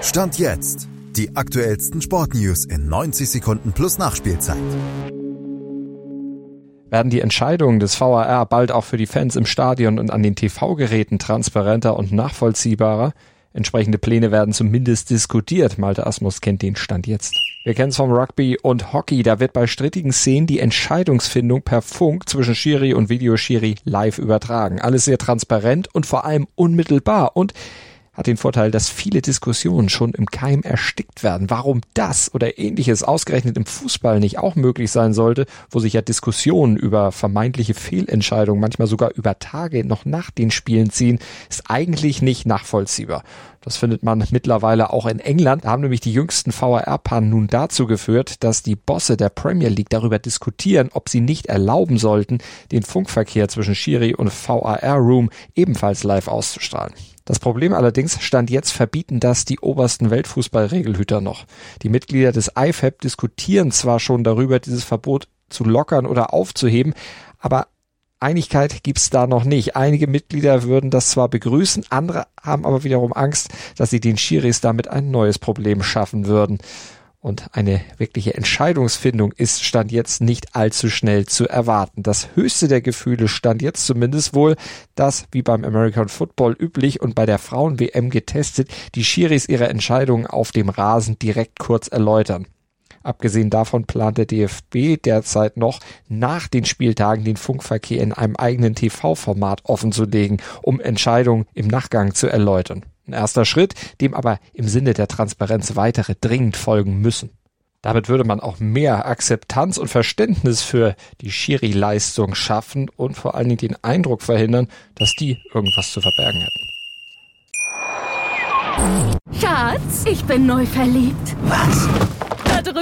Stand jetzt. Die aktuellsten Sportnews in 90 Sekunden plus Nachspielzeit. Werden die Entscheidungen des VAR bald auch für die Fans im Stadion und an den TV-Geräten transparenter und nachvollziehbarer? Entsprechende Pläne werden zumindest diskutiert. Malte Asmus kennt den Stand jetzt. Wir kennen es vom Rugby und Hockey. Da wird bei strittigen Szenen die Entscheidungsfindung per Funk zwischen Schiri und Videoschiri live übertragen. Alles sehr transparent und vor allem unmittelbar. Und hat den Vorteil, dass viele Diskussionen schon im Keim erstickt werden. Warum das oder ähnliches ausgerechnet im Fußball nicht auch möglich sein sollte, wo sich ja Diskussionen über vermeintliche Fehlentscheidungen manchmal sogar über Tage noch nach den Spielen ziehen, ist eigentlich nicht nachvollziehbar. Das findet man mittlerweile auch in England. Da haben nämlich die jüngsten VAR-Pannen nun dazu geführt, dass die Bosse der Premier League darüber diskutieren, ob sie nicht erlauben sollten, den Funkverkehr zwischen Schiri und VAR Room ebenfalls live auszustrahlen. Das Problem allerdings stand jetzt verbieten das die obersten Weltfußballregelhüter noch. Die Mitglieder des IFAB diskutieren zwar schon darüber, dieses Verbot zu lockern oder aufzuheben, aber Einigkeit gibt's da noch nicht. Einige Mitglieder würden das zwar begrüßen, andere haben aber wiederum Angst, dass sie den Schiris damit ein neues Problem schaffen würden. Und eine wirkliche Entscheidungsfindung ist Stand jetzt nicht allzu schnell zu erwarten. Das höchste der Gefühle stand jetzt zumindest wohl, dass, wie beim American Football üblich und bei der Frauen-WM getestet, die Schiris ihre Entscheidungen auf dem Rasen direkt kurz erläutern. Abgesehen davon plant der DFB derzeit noch, nach den Spieltagen den Funkverkehr in einem eigenen TV-Format offenzulegen, um Entscheidungen im Nachgang zu erläutern. Ein erster Schritt, dem aber im Sinne der Transparenz weitere dringend folgen müssen. Damit würde man auch mehr Akzeptanz und Verständnis für die Schiri-Leistung schaffen und vor allen Dingen den Eindruck verhindern, dass die irgendwas zu verbergen hätten. Schatz, ich bin neu verliebt. Was?